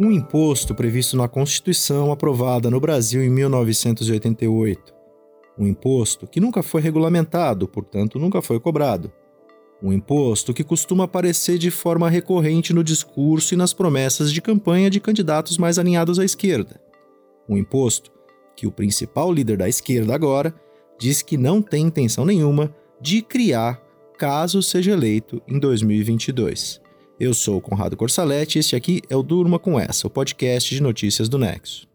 Um imposto previsto na Constituição aprovada no Brasil em 1988. Um imposto que nunca foi regulamentado, portanto, nunca foi cobrado. Um imposto que costuma aparecer de forma recorrente no discurso e nas promessas de campanha de candidatos mais alinhados à esquerda. Um imposto que o principal líder da esquerda agora diz que não tem intenção nenhuma de criar caso seja eleito em 2022. Eu sou o Conrado Corsaletti e este aqui é o Durma com Essa, o podcast de notícias do Nexo.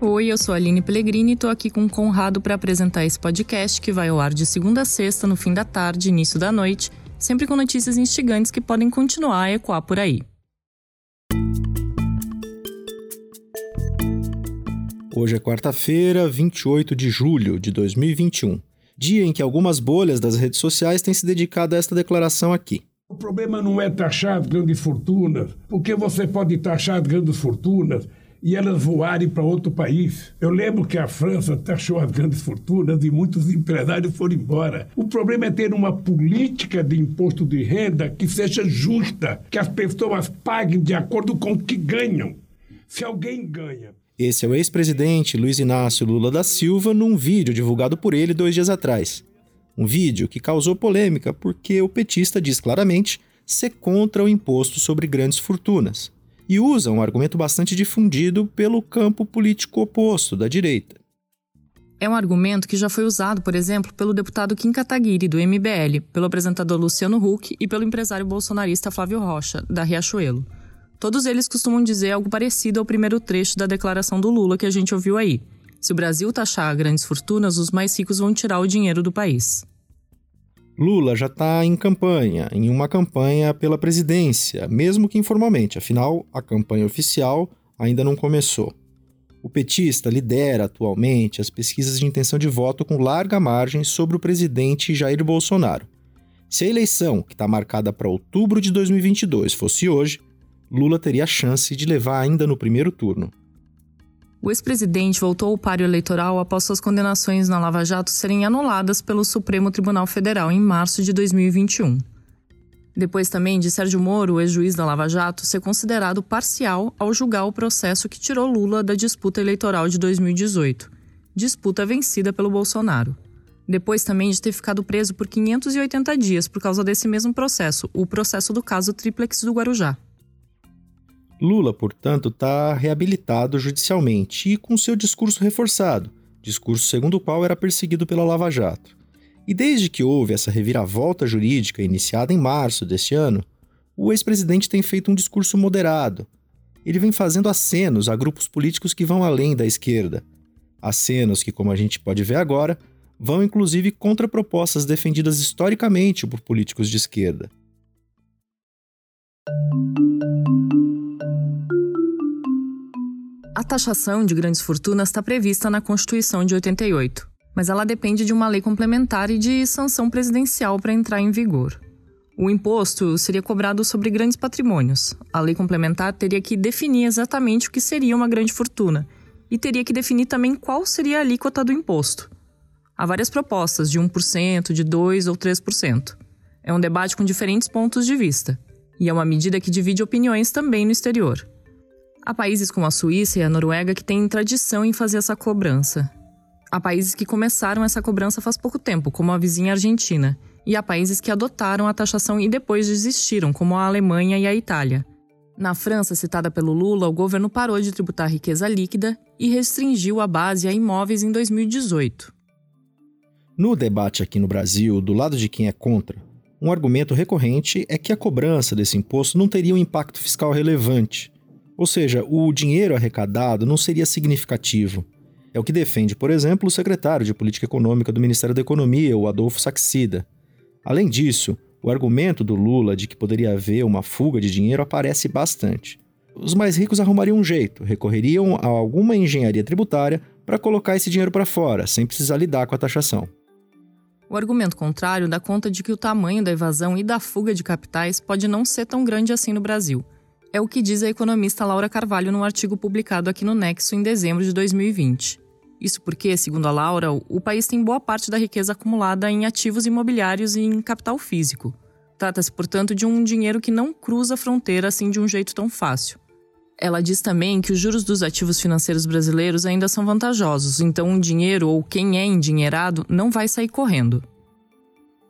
Oi, eu sou a Aline Pellegrini e estou aqui com o Conrado para apresentar esse podcast que vai ao ar de segunda a sexta, no fim da tarde, início da noite, sempre com notícias instigantes que podem continuar a ecoar por aí. Hoje é quarta-feira, 28 de julho de 2021, dia em que algumas bolhas das redes sociais têm se dedicado a esta declaração aqui. O problema não é taxar grandes fortunas, porque você pode taxar grandes fortunas e elas voarem para outro país. Eu lembro que a França taxou as grandes fortunas e muitos empresários foram embora. O problema é ter uma política de imposto de renda que seja justa, que as pessoas paguem de acordo com o que ganham. Se alguém ganha esse é o ex-presidente Luiz Inácio Lula da Silva num vídeo divulgado por ele dois dias atrás. Um vídeo que causou polêmica porque o petista diz claramente ser contra o imposto sobre grandes fortunas e usa um argumento bastante difundido pelo campo político oposto da direita. É um argumento que já foi usado, por exemplo, pelo deputado Kim Kataguiri, do MBL, pelo apresentador Luciano Huck e pelo empresário bolsonarista Flávio Rocha, da Riachuelo. Todos eles costumam dizer algo parecido ao primeiro trecho da declaração do Lula que a gente ouviu aí. Se o Brasil taxar grandes fortunas, os mais ricos vão tirar o dinheiro do país. Lula já está em campanha, em uma campanha pela presidência, mesmo que informalmente, afinal, a campanha oficial ainda não começou. O petista lidera atualmente as pesquisas de intenção de voto com larga margem sobre o presidente Jair Bolsonaro. Se a eleição, que está marcada para outubro de 2022, fosse hoje, Lula teria a chance de levar ainda no primeiro turno. O ex-presidente voltou ao páreo eleitoral após suas condenações na Lava Jato serem anuladas pelo Supremo Tribunal Federal em março de 2021. Depois também de Sérgio Moro, ex-juiz da Lava Jato, ser considerado parcial ao julgar o processo que tirou Lula da disputa eleitoral de 2018, disputa vencida pelo Bolsonaro. Depois também de ter ficado preso por 580 dias por causa desse mesmo processo, o processo do caso Triplex do Guarujá. Lula, portanto, está reabilitado judicialmente e com seu discurso reforçado, discurso segundo o qual era perseguido pela Lava Jato. E desde que houve essa reviravolta jurídica iniciada em março deste ano, o ex-presidente tem feito um discurso moderado. Ele vem fazendo acenos a grupos políticos que vão além da esquerda. Acenos que, como a gente pode ver agora, vão inclusive contra propostas defendidas historicamente por políticos de esquerda. A taxação de grandes fortunas está prevista na Constituição de 88, mas ela depende de uma lei complementar e de sanção presidencial para entrar em vigor. O imposto seria cobrado sobre grandes patrimônios. A lei complementar teria que definir exatamente o que seria uma grande fortuna e teria que definir também qual seria a alíquota do imposto. Há várias propostas de 1%, de 2% ou 3%. É um debate com diferentes pontos de vista e é uma medida que divide opiniões também no exterior. Há países como a Suíça e a Noruega que têm tradição em fazer essa cobrança. Há países que começaram essa cobrança faz pouco tempo, como a vizinha Argentina, e há países que adotaram a taxação e depois desistiram, como a Alemanha e a Itália. Na França, citada pelo Lula, o governo parou de tributar riqueza líquida e restringiu a base a imóveis em 2018. No debate aqui no Brasil, do lado de quem é contra, um argumento recorrente é que a cobrança desse imposto não teria um impacto fiscal relevante, ou seja, o dinheiro arrecadado não seria significativo. É o que defende, por exemplo, o secretário de Política Econômica do Ministério da Economia, o Adolfo Saxida. Além disso, o argumento do Lula de que poderia haver uma fuga de dinheiro aparece bastante. Os mais ricos arrumariam um jeito, recorreriam a alguma engenharia tributária para colocar esse dinheiro para fora, sem precisar lidar com a taxação. O argumento contrário dá conta de que o tamanho da evasão e da fuga de capitais pode não ser tão grande assim no Brasil é o que diz a economista Laura Carvalho num artigo publicado aqui no Nexo em dezembro de 2020. Isso porque, segundo a Laura, o país tem boa parte da riqueza acumulada em ativos imobiliários e em capital físico. Trata-se, portanto, de um dinheiro que não cruza a fronteira assim de um jeito tão fácil. Ela diz também que os juros dos ativos financeiros brasileiros ainda são vantajosos, então o dinheiro ou quem é endinheirado não vai sair correndo.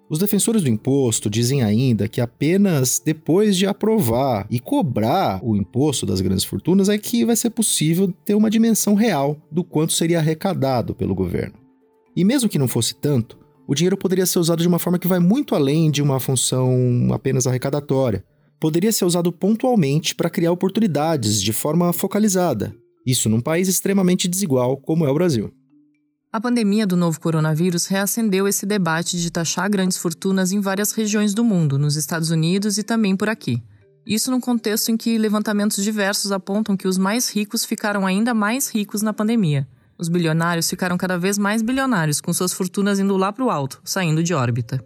Os defensores do imposto dizem ainda que apenas depois de aprovar e cobrar o imposto das grandes fortunas é que vai ser possível ter uma dimensão real do quanto seria arrecadado pelo governo. E mesmo que não fosse tanto, o dinheiro poderia ser usado de uma forma que vai muito além de uma função apenas arrecadatória. Poderia ser usado pontualmente para criar oportunidades de forma focalizada. Isso num país extremamente desigual como é o Brasil. A pandemia do novo coronavírus reacendeu esse debate de taxar grandes fortunas em várias regiões do mundo, nos Estados Unidos e também por aqui. Isso num contexto em que levantamentos diversos apontam que os mais ricos ficaram ainda mais ricos na pandemia. Os bilionários ficaram cada vez mais bilionários, com suas fortunas indo lá para o alto, saindo de órbita.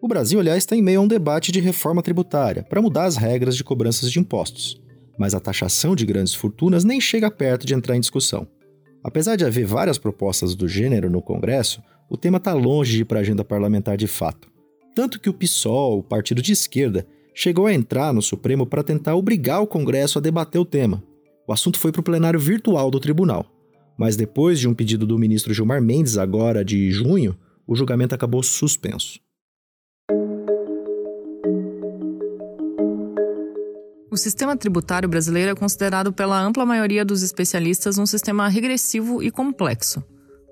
O Brasil, aliás, está em meio a um debate de reforma tributária para mudar as regras de cobranças de impostos. Mas a taxação de grandes fortunas nem chega perto de entrar em discussão. Apesar de haver várias propostas do gênero no Congresso, o tema está longe de ir para a agenda parlamentar de fato. Tanto que o PSOL, o partido de esquerda, chegou a entrar no Supremo para tentar obrigar o Congresso a debater o tema. O assunto foi para o plenário virtual do tribunal. Mas depois de um pedido do ministro Gilmar Mendes, agora de junho, o julgamento acabou suspenso. O sistema tributário brasileiro é considerado pela ampla maioria dos especialistas um sistema regressivo e complexo.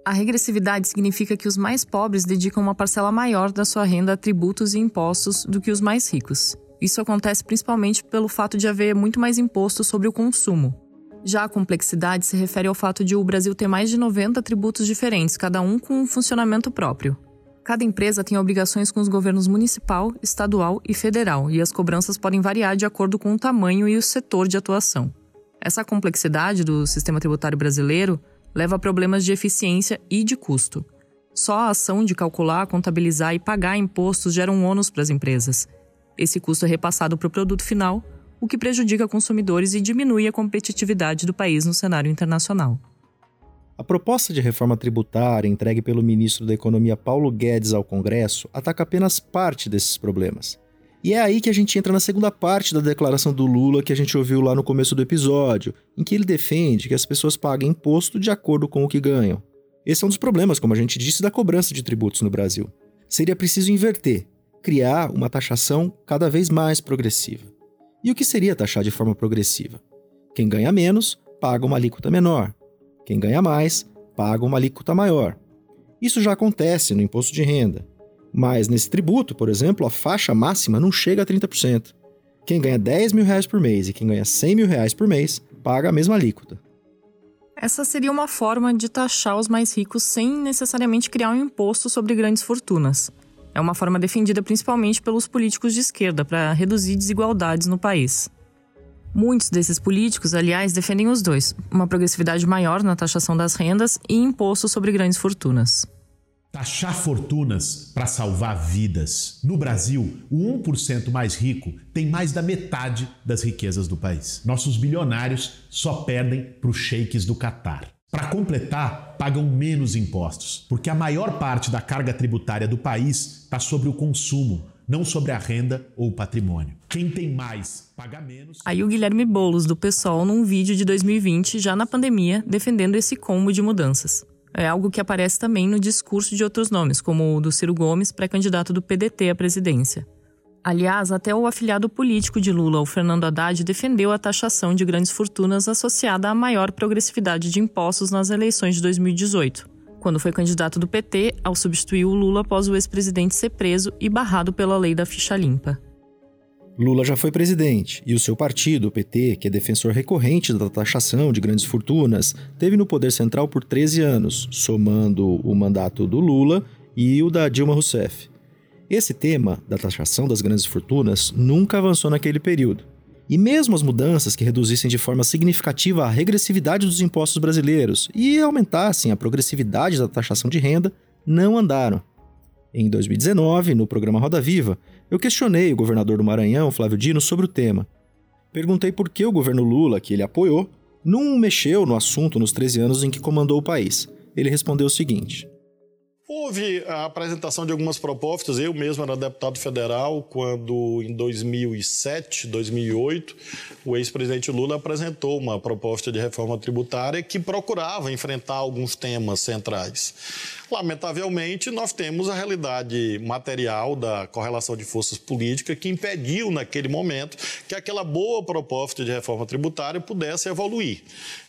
A regressividade significa que os mais pobres dedicam uma parcela maior da sua renda a tributos e impostos do que os mais ricos. Isso acontece principalmente pelo fato de haver muito mais imposto sobre o consumo. Já a complexidade se refere ao fato de o Brasil ter mais de 90 tributos diferentes, cada um com um funcionamento próprio. Cada empresa tem obrigações com os governos municipal, estadual e federal, e as cobranças podem variar de acordo com o tamanho e o setor de atuação. Essa complexidade do sistema tributário brasileiro leva a problemas de eficiência e de custo. Só a ação de calcular, contabilizar e pagar impostos gera um ônus para as empresas. Esse custo é repassado para o produto final, o que prejudica consumidores e diminui a competitividade do país no cenário internacional. A proposta de reforma tributária entregue pelo ministro da Economia Paulo Guedes ao Congresso ataca apenas parte desses problemas. E é aí que a gente entra na segunda parte da declaração do Lula que a gente ouviu lá no começo do episódio, em que ele defende que as pessoas paguem imposto de acordo com o que ganham. Esse é um dos problemas, como a gente disse, da cobrança de tributos no Brasil. Seria preciso inverter, criar uma taxação cada vez mais progressiva. E o que seria taxar de forma progressiva? Quem ganha menos paga uma alíquota menor, quem ganha mais paga uma alíquota maior. Isso já acontece no imposto de renda. Mas nesse tributo, por exemplo, a faixa máxima não chega a 30%. Quem ganha 10 mil reais por mês e quem ganha 100 mil reais por mês paga a mesma alíquota. Essa seria uma forma de taxar os mais ricos sem necessariamente criar um imposto sobre grandes fortunas. É uma forma defendida principalmente pelos políticos de esquerda para reduzir desigualdades no país. Muitos desses políticos, aliás, defendem os dois: uma progressividade maior na taxação das rendas e imposto sobre grandes fortunas. Taxar fortunas para salvar vidas. No Brasil, o 1% mais rico tem mais da metade das riquezas do país. Nossos bilionários só perdem para os sheiks do Catar. Para completar, pagam menos impostos, porque a maior parte da carga tributária do país está sobre o consumo, não sobre a renda ou o patrimônio. Quem tem mais, paga menos. Aí o Guilherme Boulos, do PSOL, num vídeo de 2020, já na pandemia, defendendo esse combo de mudanças. É algo que aparece também no discurso de outros nomes, como o do Ciro Gomes, pré-candidato do PDT à presidência. Aliás, até o afiliado político de Lula, o Fernando Haddad, defendeu a taxação de grandes fortunas associada à maior progressividade de impostos nas eleições de 2018 quando foi candidato do PT ao substituir o Lula após o ex-presidente ser preso e barrado pela lei da ficha limpa. Lula já foi presidente e o seu partido, o PT, que é defensor recorrente da taxação de grandes fortunas, teve no poder central por 13 anos, somando o mandato do Lula e o da Dilma Rousseff. Esse tema da taxação das grandes fortunas nunca avançou naquele período. E mesmo as mudanças que reduzissem de forma significativa a regressividade dos impostos brasileiros e aumentassem a progressividade da taxação de renda, não andaram. Em 2019, no programa Roda Viva, eu questionei o governador do Maranhão, Flávio Dino, sobre o tema. Perguntei por que o governo Lula, que ele apoiou, não mexeu no assunto nos 13 anos em que comandou o país. Ele respondeu o seguinte: Houve a apresentação de algumas propostas. Eu mesmo era deputado federal quando, em 2007, 2008, o ex-presidente Lula apresentou uma proposta de reforma tributária que procurava enfrentar alguns temas centrais. Lamentavelmente, nós temos a realidade material da correlação de forças políticas que impediu, naquele momento, que aquela boa proposta de reforma tributária pudesse evoluir.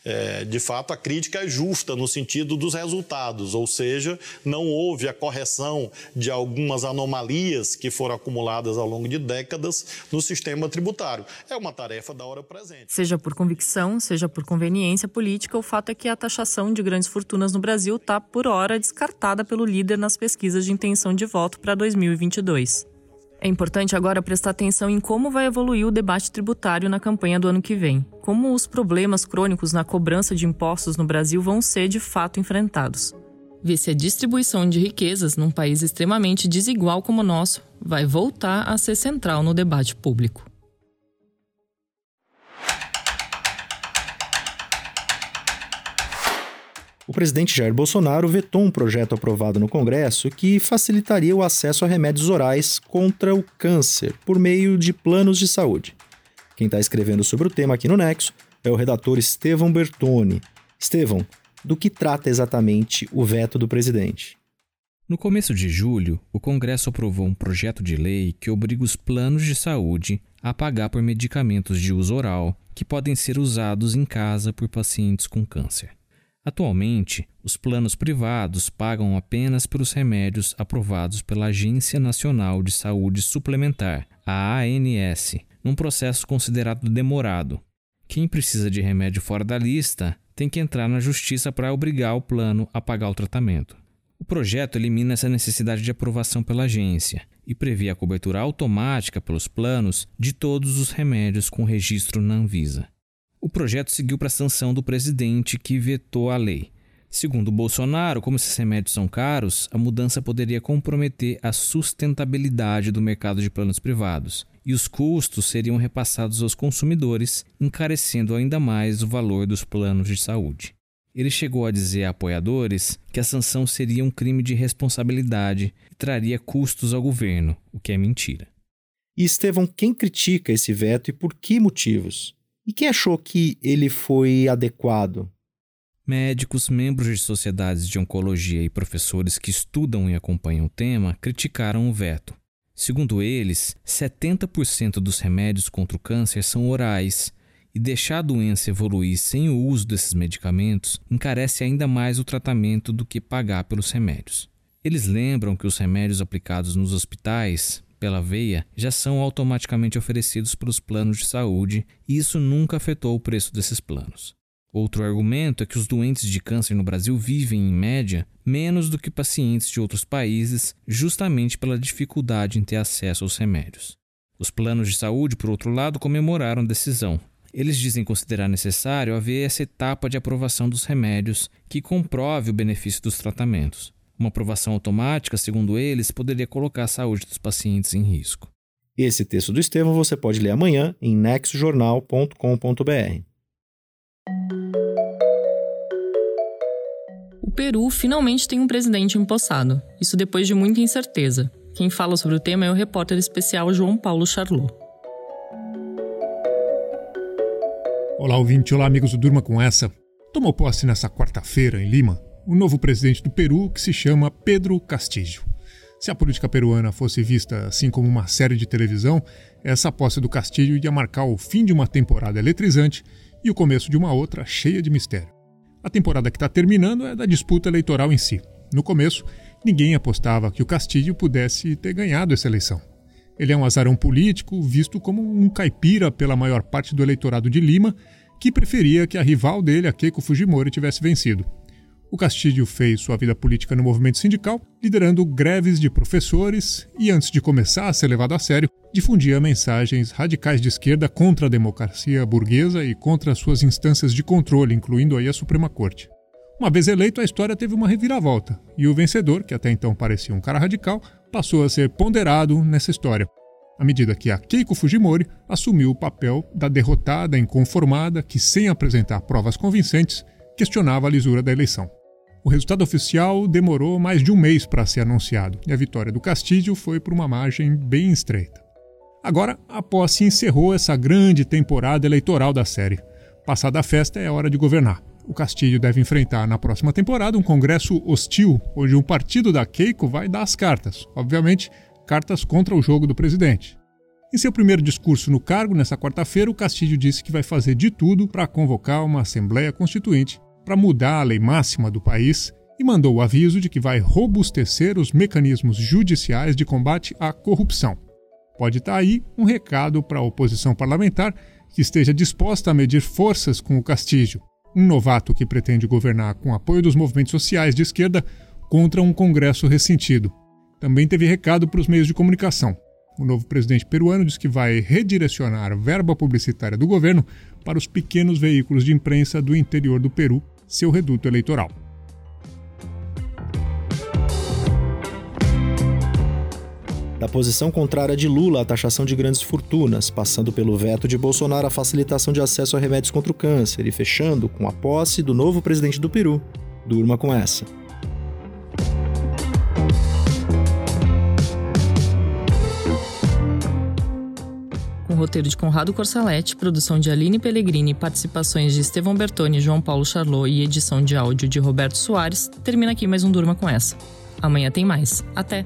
É, de fato, a crítica é justa no sentido dos resultados, ou seja, não houve a correção de algumas anomalias que foram acumuladas ao longo de décadas no sistema tributário. É uma tarefa da hora presente. Seja por convicção, seja por conveniência política, o fato é que a taxação de grandes fortunas no Brasil está, por hora, descartada pelo líder nas pesquisas de intenção de voto para 2022. É importante agora prestar atenção em como vai evoluir o debate tributário na campanha do ano que vem. Como os problemas crônicos na cobrança de impostos no Brasil vão ser de fato enfrentados. Ver se a distribuição de riquezas num país extremamente desigual como o nosso vai voltar a ser central no debate público. O presidente Jair Bolsonaro vetou um projeto aprovado no Congresso que facilitaria o acesso a remédios orais contra o câncer por meio de planos de saúde. Quem está escrevendo sobre o tema aqui no Nexo é o redator Estevão Bertoni. Estevão, do que trata exatamente o veto do presidente? No começo de julho, o Congresso aprovou um projeto de lei que obriga os planos de saúde a pagar por medicamentos de uso oral que podem ser usados em casa por pacientes com câncer. Atualmente, os planos privados pagam apenas pelos remédios aprovados pela Agência Nacional de Saúde Suplementar, a ANS, num processo considerado demorado. Quem precisa de remédio fora da lista tem que entrar na justiça para obrigar o plano a pagar o tratamento. O projeto elimina essa necessidade de aprovação pela agência e prevê a cobertura automática pelos planos de todos os remédios com registro na Anvisa. O projeto seguiu para a sanção do presidente, que vetou a lei. Segundo Bolsonaro, como esses remédios são caros, a mudança poderia comprometer a sustentabilidade do mercado de planos privados e os custos seriam repassados aos consumidores, encarecendo ainda mais o valor dos planos de saúde. Ele chegou a dizer a apoiadores que a sanção seria um crime de responsabilidade e traria custos ao governo, o que é mentira. E Estevão, quem critica esse veto e por que motivos? E quem achou que ele foi adequado? Médicos, membros de sociedades de oncologia e professores que estudam e acompanham o tema criticaram o veto. Segundo eles, 70% dos remédios contra o câncer são orais, e deixar a doença evoluir sem o uso desses medicamentos encarece ainda mais o tratamento do que pagar pelos remédios. Eles lembram que os remédios aplicados nos hospitais, pela veia já são automaticamente oferecidos pelos planos de saúde e isso nunca afetou o preço desses planos. Outro argumento é que os doentes de câncer no Brasil vivem, em média, menos do que pacientes de outros países, justamente pela dificuldade em ter acesso aos remédios. Os planos de saúde, por outro lado, comemoraram a decisão. Eles dizem considerar necessário haver essa etapa de aprovação dos remédios que comprove o benefício dos tratamentos. Uma aprovação automática, segundo eles, poderia colocar a saúde dos pacientes em risco. Esse texto do Estevão você pode ler amanhã em nexojornal.com.br. Peru finalmente tem um presidente empossado, isso depois de muita incerteza. Quem fala sobre o tema é o repórter especial João Paulo Charlot. Olá, ouvinte. Olá, amigos do Durma com essa. Tomou posse nessa quarta-feira em Lima o novo presidente do Peru, que se chama Pedro Castillo. Se a política peruana fosse vista assim como uma série de televisão, essa posse do Castillo ia marcar o fim de uma temporada eletrizante e o começo de uma outra cheia de mistério. A temporada que está terminando é da disputa eleitoral em si. No começo, ninguém apostava que o Castillo pudesse ter ganhado essa eleição. Ele é um azarão político, visto como um caipira pela maior parte do eleitorado de Lima, que preferia que a rival dele, a Keiko Fujimori, tivesse vencido. O Castilho fez sua vida política no movimento sindical, liderando greves de professores e, antes de começar a ser levado a sério, difundia mensagens radicais de esquerda contra a democracia burguesa e contra suas instâncias de controle, incluindo aí a Suprema Corte. Uma vez eleito, a história teve uma reviravolta, e o vencedor, que até então parecia um cara radical, passou a ser ponderado nessa história. à medida que a Keiko Fujimori assumiu o papel da derrotada inconformada que, sem apresentar provas convincentes, questionava a lisura da eleição. O resultado oficial demorou mais de um mês para ser anunciado e a vitória do Castilho foi por uma margem bem estreita. Agora, a posse encerrou essa grande temporada eleitoral da série. Passada a festa, é hora de governar. O Castilho deve enfrentar na próxima temporada um congresso hostil, onde um partido da Keiko vai dar as cartas. Obviamente, cartas contra o jogo do presidente. Em seu primeiro discurso no cargo, nesta quarta-feira, o Castilho disse que vai fazer de tudo para convocar uma Assembleia Constituinte para mudar a lei máxima do país e mandou o aviso de que vai robustecer os mecanismos judiciais de combate à corrupção. Pode estar tá aí um recado para a oposição parlamentar que esteja disposta a medir forças com o Castilho, um novato que pretende governar com apoio dos movimentos sociais de esquerda contra um Congresso ressentido. Também teve recado para os meios de comunicação. O novo presidente peruano diz que vai redirecionar verba publicitária do governo para os pequenos veículos de imprensa do interior do Peru seu reduto eleitoral. Da posição contrária de Lula à taxação de grandes fortunas, passando pelo veto de Bolsonaro à facilitação de acesso a remédios contra o câncer e fechando com a posse do novo presidente do Peru. Durma com essa. Roteiro de Conrado Corsaletti, produção de Aline Pellegrini, participações de Estevão Bertoni, João Paulo Charlot e edição de áudio de Roberto Soares, termina aqui mais um Durma com essa. Amanhã tem mais. Até!